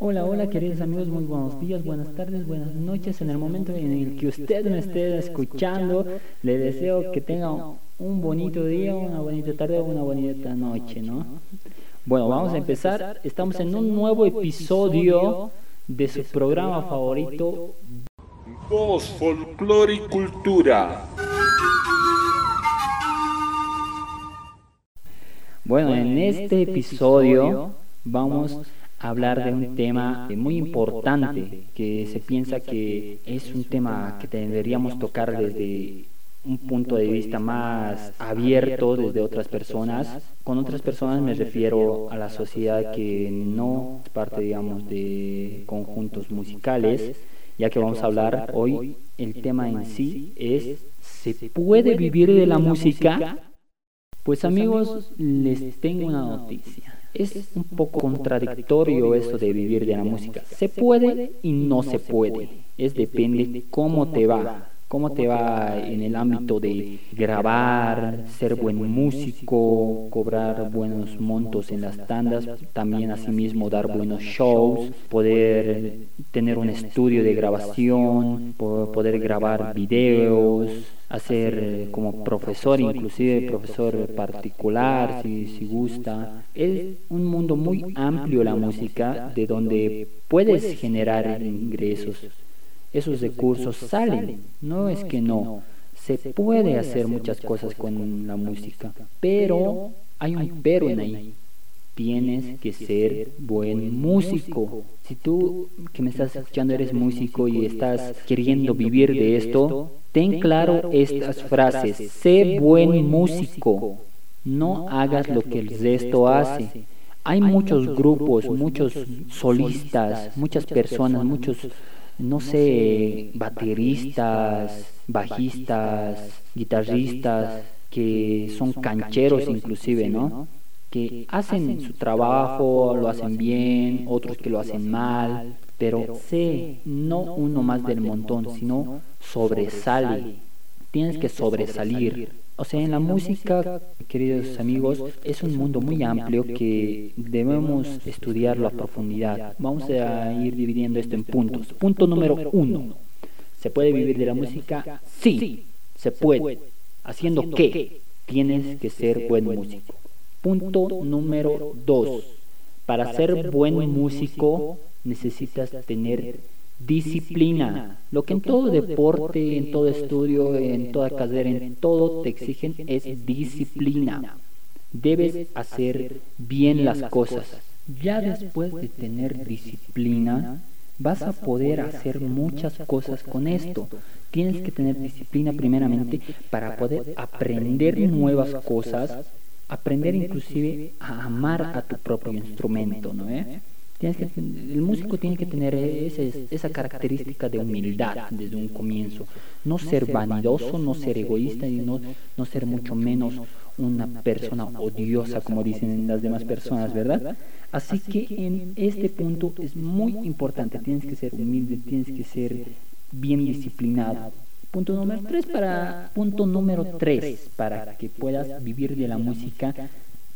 Hola, hola queridos amigos, muy buenos días, buenas tardes, buenas noches. En el momento en el que usted me esté escuchando, le deseo que tenga un bonito día, una bonita tarde o una bonita noche, ¿no? Bueno, vamos a empezar. Estamos en un nuevo episodio de su programa favorito. Voz, folclore y cultura. Bueno, en este episodio vamos hablar de un tema muy importante que se piensa que es un tema que deberíamos tocar desde un punto de vista más abierto desde otras personas. Con otras personas me refiero a la sociedad que no es parte, digamos, de conjuntos musicales, ya que vamos a hablar hoy, el tema en sí es, ¿se puede vivir de la música? Pues amigos, les tengo una noticia. Es un poco contradictorio eso de vivir de la música. Se puede y no se puede. Es depende de cómo te va. ¿Cómo te va en el ámbito de grabar, ser buen músico, cobrar buenos montos en las tandas, también asimismo dar buenos shows, poder tener un estudio de grabación, poder grabar videos, hacer eh, como profesor, inclusive profesor particular, si, si gusta. Es un mundo muy amplio la música, de donde puedes generar ingresos. Esos recursos salen, no es que no. Se puede hacer muchas cosas con la música, pero hay un pero en ahí. Tienes que ser buen músico. Si tú que me estás escuchando eres músico y estás queriendo vivir de esto, Ten claro estas frases. Sé buen músico. No hagas lo que el resto hace. Hay muchos grupos, muchos solistas, muchas personas, muchos, no sé, bateristas, bajistas, guitarristas, que son cancheros inclusive, ¿no? Que hacen su trabajo, lo hacen bien, otros que lo hacen mal, pero sé, no uno más del montón, sino sobresale. Tienes que sobresalir. O sea, en la música, queridos amigos, es un mundo muy amplio que debemos estudiarlo a profundidad. Vamos a ir dividiendo esto en puntos. Punto número uno. ¿Se puede vivir de la música? Sí, se puede. ¿Haciendo qué? Tienes que ser buen músico. Punto número dos. Para ser buen músico necesitas tener disciplina. Lo que en todo deporte, en todo estudio, en toda carrera, en todo te exigen es disciplina. Debes hacer bien las cosas. Ya después de tener disciplina, vas a poder hacer muchas cosas con esto. Tienes que tener disciplina primeramente para poder aprender nuevas cosas, aprender inclusive a amar a tu propio instrumento, ¿no? Eh? El músico tiene que tener esa característica de humildad desde un comienzo. No ser vanidoso, no ser egoísta y no, no ser mucho menos una persona odiosa, como dicen las demás personas, ¿verdad? Así que en este punto es muy importante. Tienes que ser humilde, tienes que ser bien disciplinado. Punto número tres para punto número tres para que puedas vivir de la música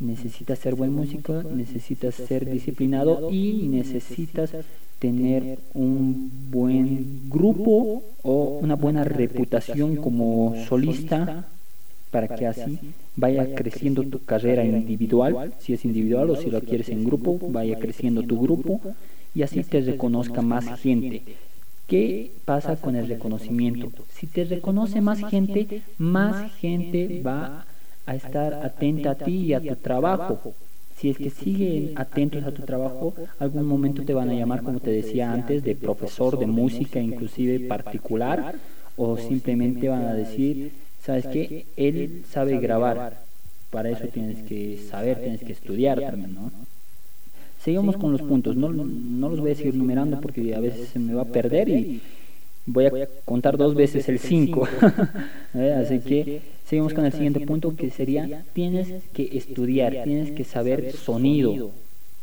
necesitas ser buen músico, necesitas ser disciplinado y necesitas tener un buen grupo o una buena reputación como solista para que así vaya creciendo tu carrera individual, si es individual o si lo quieres en grupo, vaya creciendo tu grupo y así te reconozca más gente. ¿Qué pasa con el reconocimiento? Si te reconoce más gente, más gente va a a estar atenta a ti y a tu trabajo. Si es que siguen atentos a tu trabajo, algún momento te van a llamar, como te decía antes, de profesor de música, inclusive particular, o simplemente van a decir, ¿sabes qué? Él sabe grabar. Para eso tienes que saber, tienes que estudiar también, ¿no? Seguimos con los puntos, no, no los voy a seguir numerando porque a veces se me va a perder y voy a contar dos veces el 5. Así que seguimos con el siguiente punto que sería, tienes que estudiar, tienes que saber sonido.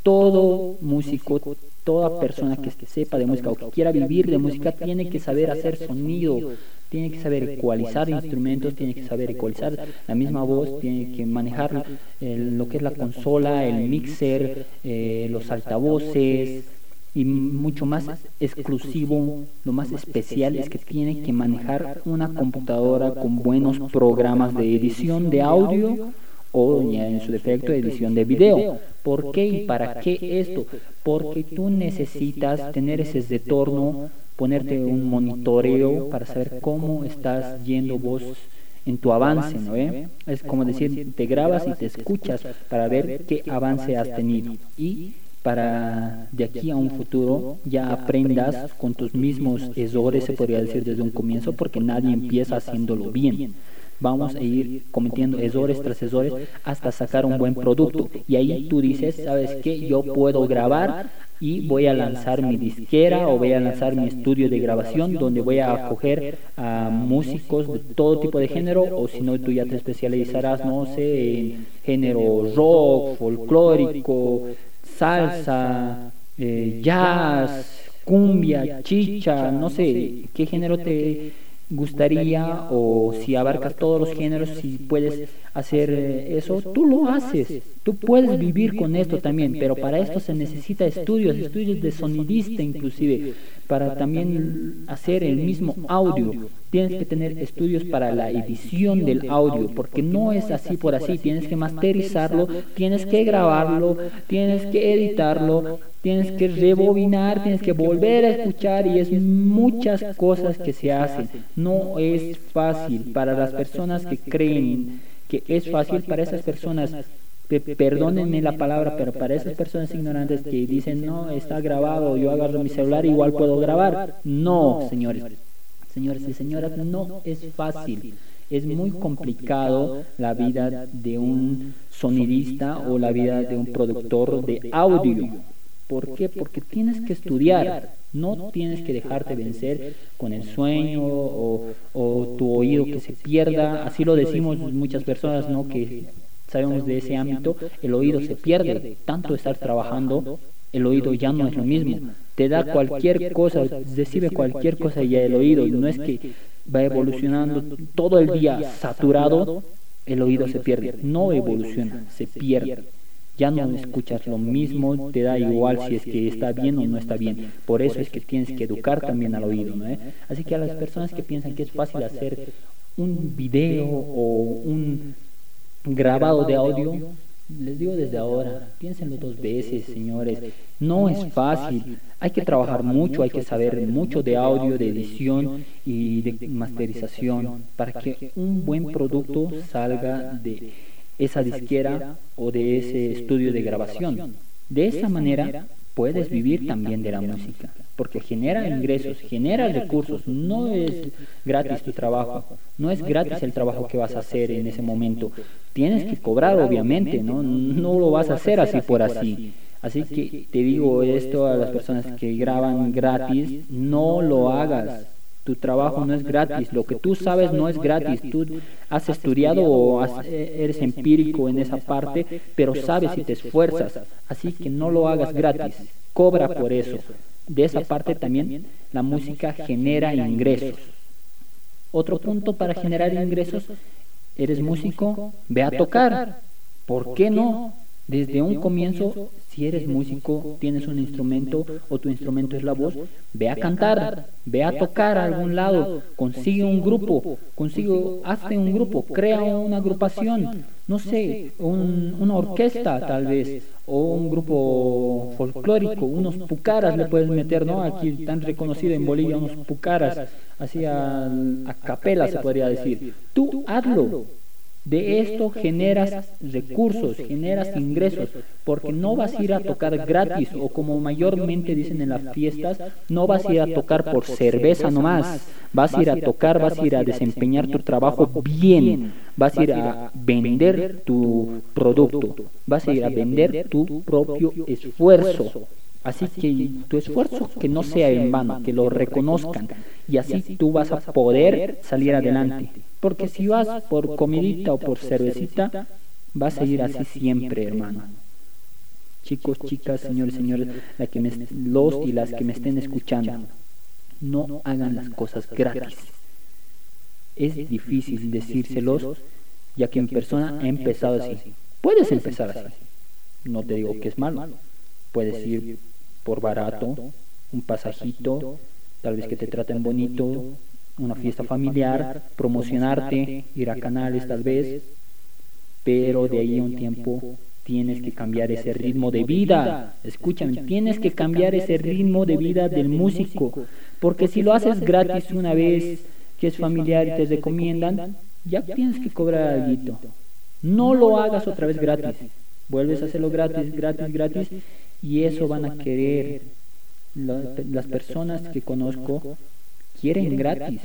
Todo músico, toda persona que sepa de música o que quiera vivir de música tiene que saber hacer sonido, tiene que saber ecualizar instrumentos, tiene que saber ecualizar la misma voz, tiene que manejar lo que es la consola, el mixer, eh, los altavoces, y mucho más exclusivo, lo más especial es que tiene que manejar una computadora con buenos programas de edición de audio o ya en su defecto edición de video. ¿Por qué y para qué esto? Porque tú necesitas tener ese retorno, ponerte un monitoreo para saber cómo estás yendo vos en tu avance, ¿no? Es como decir, te grabas y te escuchas para ver qué avance has tenido y para de aquí a un futuro ya aprendas con tus mismos errores, se podría decir desde un comienzo, porque nadie empieza haciéndolo bien. Vamos a ir cometiendo errores tras errores hasta sacar un buen producto. Y ahí tú dices, ¿sabes qué? Yo puedo grabar y voy a lanzar mi disquera o voy a lanzar mi estudio de grabación donde voy a acoger a músicos de todo tipo de género o si no tú ya te especializarás, no sé, en género rock, folclórico, salsa, eh, jazz, cumbia, chicha, no sé, qué género te gustaría o si abarcas todos los géneros, si puedes hacer eso, tú lo haces. Tú puedes vivir con esto también, pero para esto se necesita estudios, estudios de sonidista inclusive, para también hacer el mismo audio. Tienes que tener estudios para la edición del audio, porque no es así por así, tienes que masterizarlo, tienes que grabarlo, tienes que editarlo, tienes que rebobinar, tienes que volver a escuchar y es muchas cosas que se hacen. No es fácil para las personas que creen que es fácil para esas personas perdónenme la palabra, pero para esas personas ignorantes que dicen, no, está grabado, yo agarro mi celular, igual puedo grabar. No, señores, señores y señoras, no es fácil. Es muy complicado la vida de un sonidista o la vida de un productor de audio. ¿Por qué? Porque tienes que estudiar, no tienes que dejarte vencer con el sueño o, o, tu oído que se pierda. Así lo decimos muchas personas, ¿no? Que sabemos de ese ámbito, el oído se pierde. Tanto estar trabajando, el oído ya no es lo mismo. Te da cualquier cosa, recibe cualquier cosa ya el oído. No es que va evolucionando todo el día saturado, el oído se pierde. No evoluciona, se pierde ya no escuchas lo mismo, te da igual si es que está bien o no está bien. Por eso es que tienes que educar también al oído. ¿no? Así que a las personas que piensan que es fácil hacer un video o un grabado de audio, les digo desde ahora, piénsenlo dos veces, señores. No es fácil. Hay que trabajar mucho, hay que saber mucho de audio, de edición y de masterización para que un buen producto salga de esa disquera o de ese estudio de grabación. De esa manera puedes vivir también de la música, porque genera ingresos, genera recursos, no es gratis tu trabajo, no es gratis el trabajo que vas a hacer en ese momento. Tienes que cobrar, obviamente, ¿no? No lo vas a hacer así por así. Así que te digo esto a las personas que graban gratis, no lo hagas. Tu trabajo no es gratis, lo que tú sabes no es gratis. Tú has estudiado o eh, eres empírico en esa parte, pero sabes si te esfuerzas. Así que no lo hagas gratis, cobra por eso. De esa parte también la música genera ingresos. Otro punto para generar ingresos, eres músico, ve a tocar. ¿Por qué no? Desde un comienzo si eres músico, tienes un instrumento o tu instrumento es la voz, ve a cantar, ve a tocar a algún lado, consigue un grupo, consigue, hazte un grupo, crea una agrupación, no sé, una orquesta tal vez, o un grupo folclórico, unos pucaras le puedes meter, ¿no? Aquí tan reconocido en Bolivia, unos pucaras, así a, a capela se podría decir. Tú hazlo de esto generas recursos, generas ingresos, porque no vas a ir a tocar gratis o como mayormente dicen en las fiestas, no vas a ir a tocar por cerveza nomás, vas a ir a tocar, vas a ir a desempeñar tu trabajo bien, vas a ir a vender tu producto, vas a ir a vender tu propio esfuerzo. Así que tu esfuerzo que no sea en vano, que lo reconozcan y así tú vas a poder salir adelante. Porque si vas por comidita o por cervecita, vas a ir así siempre, hermano. Chicos, chicas, señores, señores, la que me, los y las que me estén escuchando, no hagan las cosas gratis. Es difícil decírselos, ya que en persona he empezado así. Puedes empezar así. No te digo que es malo. Puedes ir por barato, un pasajito, tal vez que te traten bonito, una fiesta familiar, promocionarte, ir a canales tal vez, pero de ahí a un tiempo tienes que cambiar ese ritmo de vida. Escúchame, tienes que cambiar ese ritmo de vida del músico, porque si lo haces gratis una vez, que es familiar y te recomiendan, ya tienes que cobrar algo. No lo hagas otra vez gratis. Vuelves a hacerlo gratis, gratis, gratis, y eso van a querer. Las personas que conozco quieren gratis,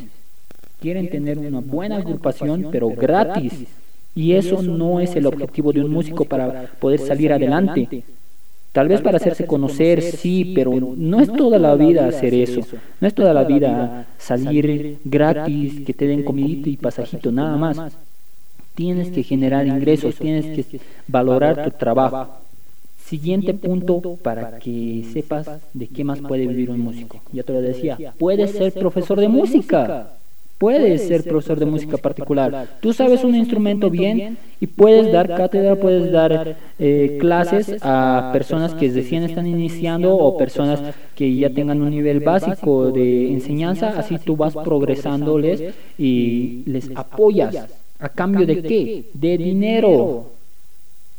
quieren tener una buena agrupación, pero gratis. Y eso no es el objetivo de un músico para poder salir adelante. Tal vez para hacerse conocer, sí, pero no es toda la vida hacer eso. No es toda la vida salir gratis, que te den comidito y pasajito, nada más. Tienes que generar ingresos, tienes que valorar tu trabajo. Siguiente punto para que sepas de qué más puede vivir un músico. Ya te lo decía, puedes ser profesor de música. Puedes ser profesor de música particular. Tú sabes un instrumento bien y puedes dar cátedra, puedes dar eh, clases a personas que recién están iniciando o personas que ya tengan un nivel básico de enseñanza. Así tú vas progresándoles y les apoyas. ¿A cambio de qué? De dinero.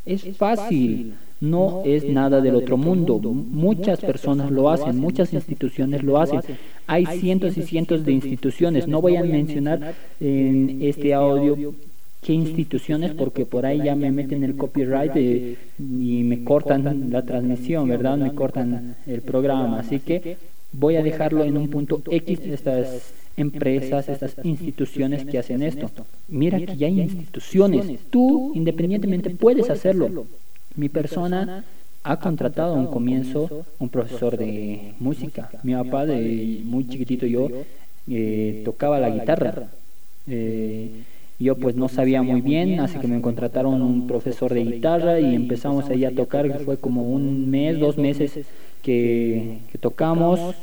Es fácil no es nada del otro mundo. Muchas personas lo hacen, muchas instituciones lo hacen. Hay cientos y cientos de instituciones. No voy a mencionar en este audio qué instituciones porque por ahí ya me meten el copyright y me cortan la transmisión, ¿verdad? Me cortan el programa. Así que voy a dejarlo en un punto X estas empresas, estas instituciones que hacen esto. Mira que ya hay instituciones. Tú independientemente puedes hacerlo. Mi persona ha contratado a un comienzo un profesor de música. Mi papá, de muy chiquitito yo, eh, tocaba la guitarra. Eh, yo pues no sabía muy bien, así que me contrataron un profesor de guitarra y empezamos ahí a tocar, fue como un mes, dos meses que, que tocamos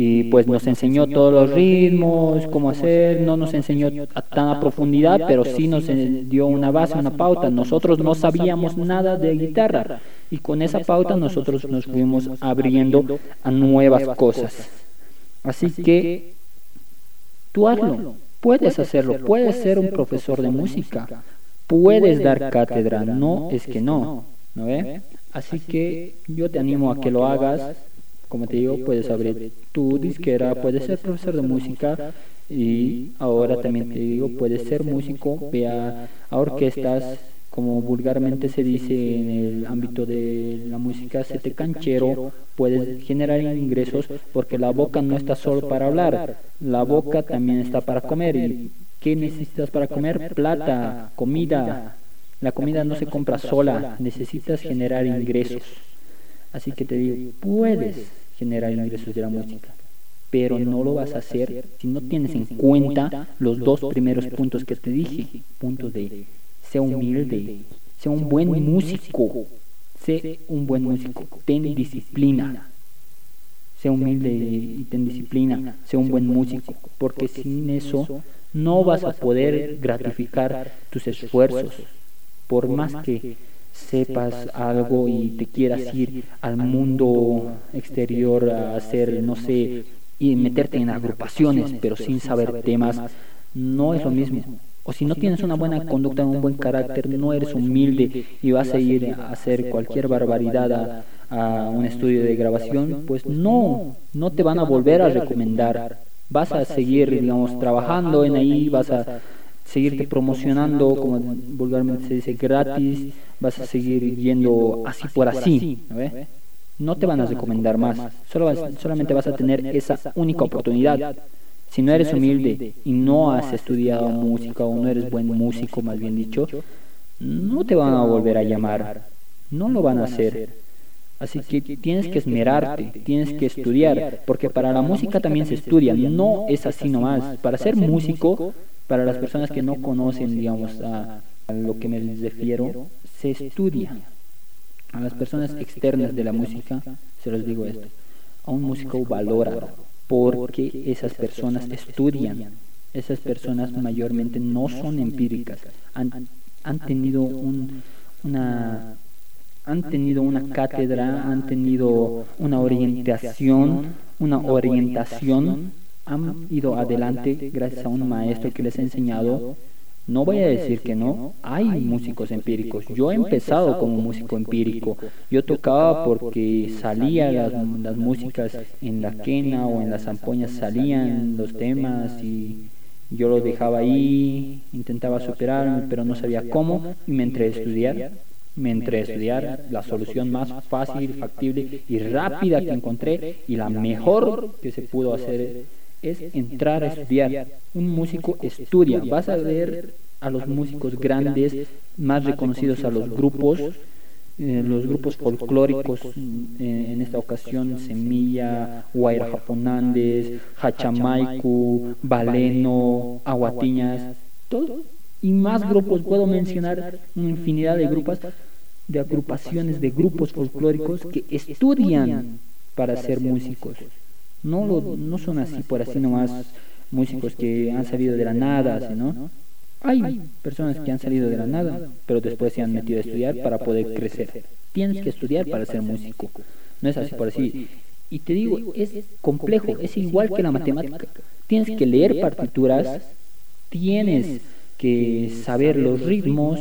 y pues nos enseñó todos los ritmos, cómo hacer, no nos enseñó a tan a profundidad, pero sí nos dio una base, una pauta. Nosotros no sabíamos nada de guitarra. y con esa pauta nosotros nos fuimos abriendo a nuevas cosas. Así que tú hazlo, puedes hacerlo, puedes ser un profesor de música, puedes dar cátedra, no es que no, ¿no. Ve? Así que yo te animo a que lo hagas como te digo, puedes abrir tu disquera, puedes ser profesor de música y ahora también te digo, puedes ser músico, ve a, orquestas, como vulgarmente se dice en el ámbito de la música, sete canchero, puedes generar ingresos porque la boca no está solo para hablar, la boca también está para comer. ¿Y qué necesitas para comer? Plata, comida. La comida no se compra sola, necesitas generar ingresos. Así que te digo, puedes generar ingresos de la música, pero no lo vas a hacer si no tienes en cuenta los dos primeros puntos que te dije. Punto de, sé humilde, sé un buen músico, sé un buen músico, ten disciplina. Sé humilde y ten disciplina, sé un buen músico, porque sin eso no vas a poder gratificar tus esfuerzos, por más que sepas algo y te quieras ir al mundo exterior a hacer, no sé, y meterte en agrupaciones, pero sin saber temas, no es lo mismo. O si no tienes una buena conducta, un buen carácter, no eres humilde y vas a ir a hacer cualquier barbaridad a, un estudio de grabación, pues no, no te van a volver a recomendar. Vas a seguir, digamos, trabajando en ahí, vas a seguirte promocionando, como vulgarmente se dice, gratis, vas a seguir yendo así por así, ¿no, te van a recomendar más, Solo solamente vas a tener esa única oportunidad. Si no eres humilde y no has estudiado música o no eres buen músico, más bien dicho, no te van a volver a llamar, no lo van a hacer. Así que tienes que esmerarte, tienes que estudiar, porque para la música también se estudia, no es así nomás. Para ser músico para las personas que no conocen, digamos, a, lo que me refiero, se estudia. A las personas externas de la música, se los digo esto, a un músico valora porque esas personas estudian. Esas personas mayormente no son empíricas, han, han tenido un, una han tenido una cátedra, han tenido una orientación, una orientación, han ido adelante gracias a un maestro que les ha enseñado. No voy a decir que no, hay músicos empíricos. Yo he empezado como músico empírico. Yo tocaba porque salía las, las músicas en la quena o en las zampoñas, salían los temas y yo lo dejaba ahí, intentaba superarme, pero no sabía cómo y me entré a estudiar. A estudiar la solución más fácil, factible y rápida que encontré y la mejor que se pudo hacer es entrar a estudiar. Un músico estudia, vas a ver a los músicos grandes, más reconocidos a los grupos, eh, los grupos folclóricos, eh, en esta ocasión Semilla, Guaira Japonandes, Hachamaiku, Baleno, Aguatiñas, todo, y más grupos, puedo mencionar una infinidad de grupos, de agrupaciones de grupos folclóricos que estudian para ser músicos. No, lo, no son así por así nomás músicos que han salido de la nada, ¿no? Hay personas que han salido de la nada, pero después se han metido a estudiar para poder crecer. Tienes que estudiar para ser músico. No es así por así. Y te digo, es complejo, es igual que la matemática. Tienes que leer partituras, tienes que saber los ritmos,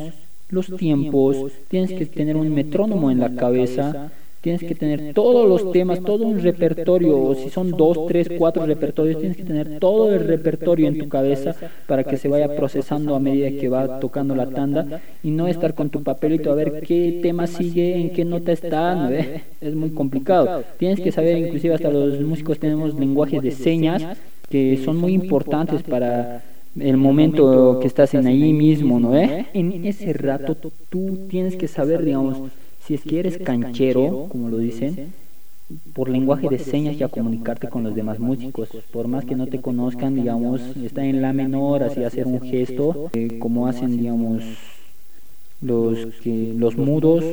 los tiempos, tienes que tener un metrónomo en la cabeza, tienes que tener todos los temas, todo un repertorio, o si son dos, tres, cuatro repertorios, tienes que tener todo el repertorio en tu cabeza para que se vaya procesando a medida que va tocando la tanda y no estar con tu papelito a ver qué tema sigue, en qué nota está, es muy complicado. Tienes que saber, inclusive hasta los músicos tenemos lenguajes de señas que son muy importantes para el momento que estás en ahí mismo, ¿no? En ese rato tú tienes que saber, digamos, si es que eres canchero, como lo dicen, por lenguaje de señas ya comunicarte con los demás músicos. Por más que no te conozcan, digamos, está en la menor, así hacer un gesto, eh, como hacen, digamos, los, que, los mudos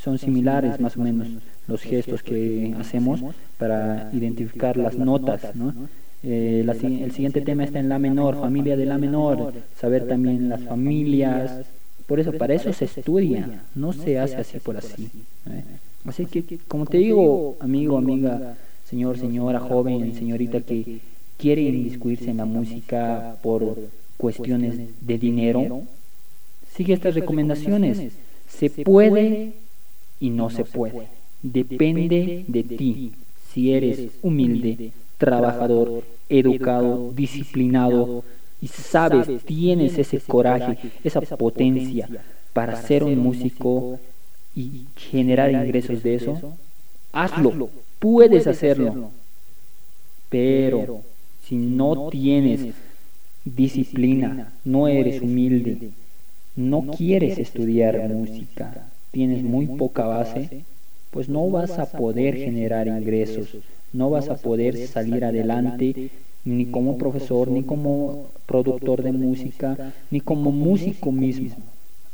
son similares más o menos los gestos que hacemos para identificar las notas, ¿no? Eh, el siguiente tema está en la menor, familia de la menor, saber también las familias, por eso, para eso se estudia, no se hace así por así. ¿eh? Así que, como te digo, amigo, amiga, señor, señora, joven, señorita que quiere inmiscuirse en la música por cuestiones de dinero, sigue estas recomendaciones. Se puede y no se puede. Depende de ti. Si eres humilde, trabajador, educado, disciplinado, y sabes, tienes ese coraje, esa potencia para ser un músico y generar ingresos de eso, hazlo, puedes hacerlo. Pero si no tienes disciplina, no eres humilde, no quieres estudiar música, tienes muy poca base, pues no vas a poder generar ingresos, no vas a poder salir adelante ni como profesor, ni como productor de música, ni como músico mismo.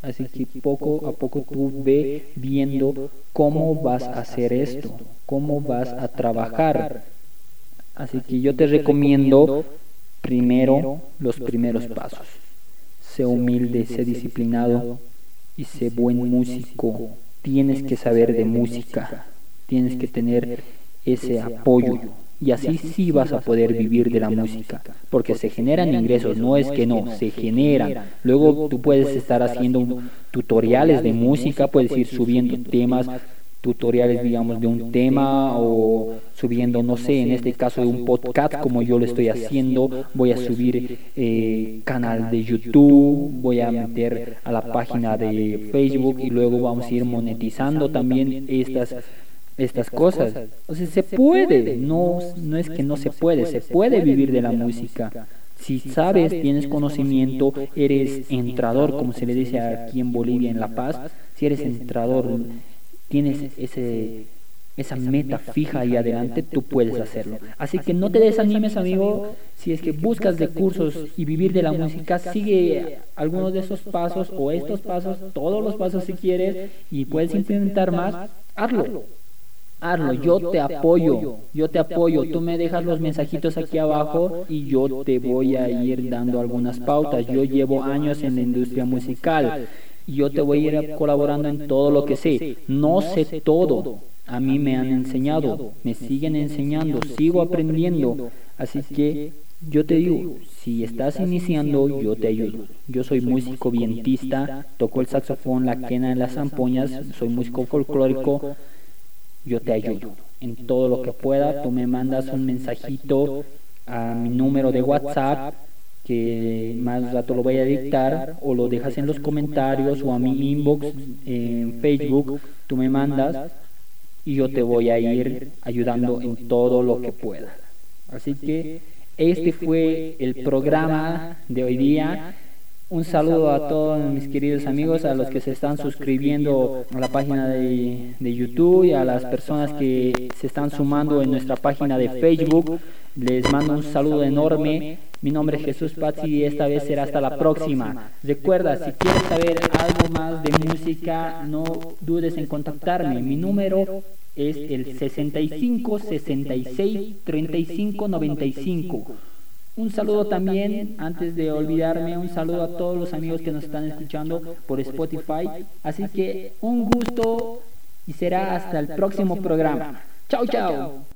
Así que poco a poco tú ve viendo cómo vas a hacer esto, cómo vas a trabajar. Así que yo te recomiendo primero los primeros pasos. Sé humilde, sé disciplinado y sé buen músico. Tienes que saber de música, tienes que tener ese apoyo y así sí vas a poder vivir de la música, porque se generan ingresos, no es que no, se generan. Luego tú puedes estar haciendo tutoriales de música, puedes ir subiendo temas, tutoriales, digamos, de un tema o subiendo, no sé, en este caso de un podcast como yo lo estoy haciendo, voy a subir eh, canal de YouTube, voy a meter a la página de Facebook y luego vamos a ir monetizando también estas estas cosas. O sea, se puede, no, no es que no se puede, se puede vivir de la música. Si sabes, tienes conocimiento, eres entrador, como se le dice aquí en Bolivia, en La Paz, si eres entrador, tienes ese, esa meta fija ahí adelante, tú puedes hacerlo. Así que no te desanimes, amigo, si es que buscas de cursos y vivir de la música, sigue algunos de esos pasos o estos pasos, todos los pasos si quieres, y puedes implementar más, hazlo. Hazlo, yo te apoyo, yo te apoyo, tú me dejas los mensajitos aquí abajo y yo te voy a ir dando algunas pautas. Yo llevo años en la industria musical y yo te voy a ir colaborando en todo lo que sé. No sé todo, a mí me han enseñado, me siguen enseñando, sigo aprendiendo, así que yo te digo, si estás iniciando, yo te ayudo. Yo soy músico vientista, toco el saxofón, la quena en las zampoñas, soy músico folclórico, yo te ayudo. En todo lo que pueda, tú me mandas un mensajito a mi número de WhatsApp, que más rato lo voy a dictar, o lo dejas en los comentarios o a mi inbox en Facebook, tú me mandas y yo te voy a ir ayudando en todo lo que pueda. Así que este fue el programa de hoy día. Un saludo a todos mis queridos amigos, a los que se están suscribiendo a la página de, YouTube y a las personas que se están sumando en nuestra página de Facebook. Les mando un saludo enorme. Mi nombre es Jesús Pazzi y esta vez será hasta la próxima. Recuerda, si quieres saber algo más de música, no dudes en contactarme. Mi número es el 65 66 35 95. Un saludo también, antes de olvidarme, un saludo a todos los amigos que nos están escuchando por Spotify. Así que un gusto y será hasta el próximo programa. Chao, chao.